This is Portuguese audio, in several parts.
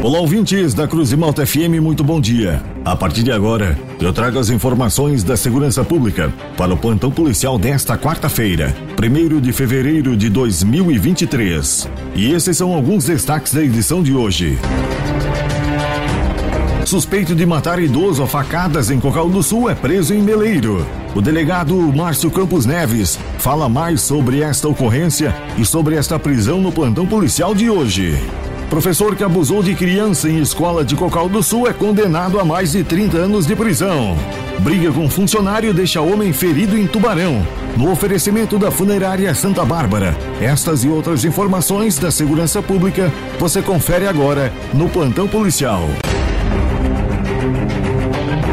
Olá, ouvintes da Cruz de Malta FM, muito bom dia. A partir de agora, eu trago as informações da segurança pública para o plantão policial desta quarta-feira, 1 de fevereiro de 2023. E esses são alguns destaques da edição de hoje. Suspeito de matar idoso a facadas em Cocal do Sul é preso em Meleiro. O delegado Márcio Campos Neves fala mais sobre esta ocorrência e sobre esta prisão no plantão policial de hoje. Professor que abusou de criança em escola de Cocal do Sul é condenado a mais de 30 anos de prisão. Briga com funcionário deixa homem ferido em Tubarão. No oferecimento da funerária Santa Bárbara. Estas e outras informações da segurança pública você confere agora no plantão policial.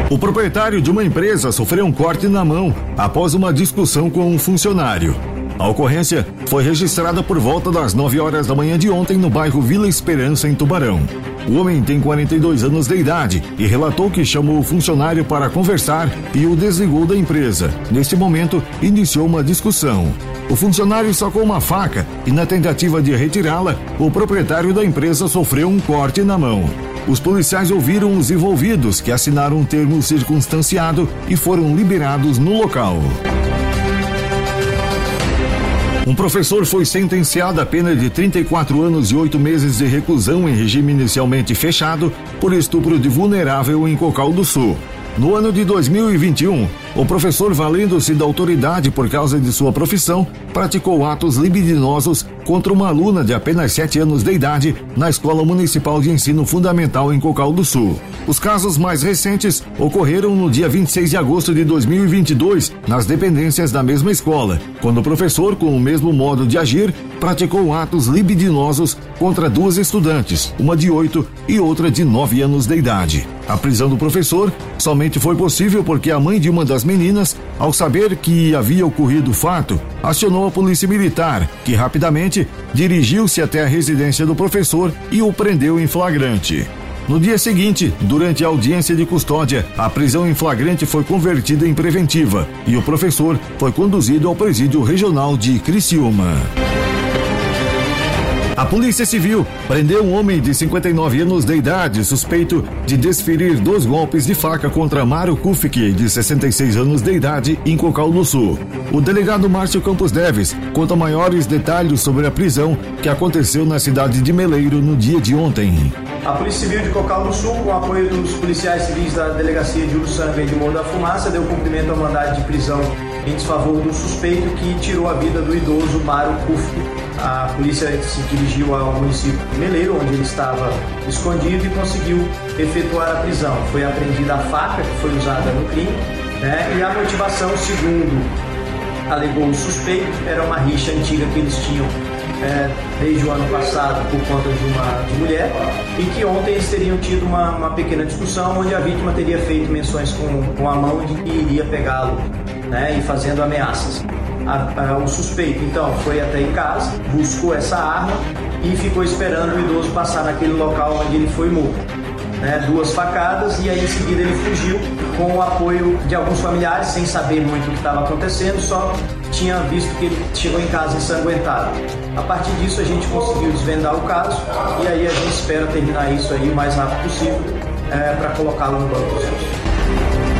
O proprietário de uma empresa sofreu um corte na mão após uma discussão com um funcionário. A ocorrência foi registrada por volta das 9 horas da manhã de ontem no bairro Vila Esperança, em Tubarão. O homem tem 42 anos de idade e relatou que chamou o funcionário para conversar e o desligou da empresa. Neste momento, iniciou uma discussão. O funcionário sacou uma faca e, na tentativa de retirá-la, o proprietário da empresa sofreu um corte na mão. Os policiais ouviram os envolvidos, que assinaram um termo circunstanciado e foram liberados no local. Um professor foi sentenciado a pena de 34 anos e 8 meses de reclusão em regime inicialmente fechado por estupro de vulnerável em Cocal do Sul. No ano de 2021, o professor, valendo-se da autoridade por causa de sua profissão, praticou atos libidinosos contra uma aluna de apenas 7 anos de idade na Escola Municipal de Ensino Fundamental em Cocal do Sul. Os casos mais recentes ocorreram no dia 26 de agosto de 2022, nas dependências da mesma escola, quando o professor, com o mesmo modo de agir, praticou atos libidinosos contra duas estudantes, uma de 8 e outra de 9 anos de idade. A prisão do professor somente foi possível porque a mãe de uma das meninas, ao saber que havia ocorrido o fato, acionou a polícia militar, que rapidamente dirigiu-se até a residência do professor e o prendeu em flagrante. No dia seguinte, durante a audiência de custódia, a prisão em flagrante foi convertida em preventiva e o professor foi conduzido ao presídio regional de Criciúma. A Polícia Civil prendeu um homem de 59 anos de idade suspeito de desferir dois golpes de faca contra Mário Kufik, de 66 anos de idade, em Cocal do Sul. O delegado Márcio Campos Neves conta maiores detalhes sobre a prisão que aconteceu na cidade de Meleiro no dia de ontem. A Polícia Civil de Cocal do Sul, com apoio dos policiais civis da Delegacia de Uruçanga e de Morro da Fumaça, deu cumprimento ao mandado de prisão em desfavor do suspeito que tirou a vida do idoso Mário Kufik a polícia se dirigiu ao município de Meleiro, onde ele estava escondido e conseguiu efetuar a prisão. Foi apreendida a faca que foi usada no crime né? e a motivação, segundo alegou o suspeito, era uma rixa antiga que eles tinham é, desde o ano passado por conta de uma de mulher e que ontem eles teriam tido uma, uma pequena discussão onde a vítima teria feito menções com, com a mão de que iria pegá-lo né, e fazendo ameaças a, a, o suspeito então foi até em casa, buscou essa arma e ficou esperando o idoso passar naquele local onde ele foi morto. Né, duas facadas e aí em seguida ele fugiu com o apoio de alguns familiares, sem saber muito o que estava acontecendo, só tinha visto que ele chegou em casa ensanguentado. A partir disso a gente conseguiu desvendar o caso e aí a gente espera terminar isso aí o mais rápido possível é, para colocá-lo no banco dos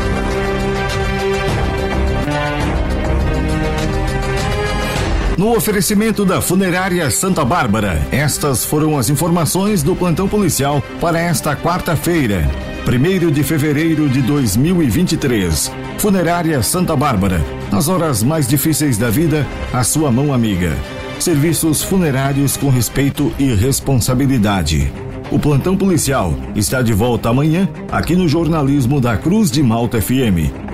No oferecimento da Funerária Santa Bárbara, estas foram as informações do plantão policial para esta quarta-feira, 1 de fevereiro de 2023. Funerária Santa Bárbara, nas horas mais difíceis da vida, a sua mão amiga. Serviços funerários com respeito e responsabilidade. O plantão policial está de volta amanhã aqui no jornalismo da Cruz de Malta FM.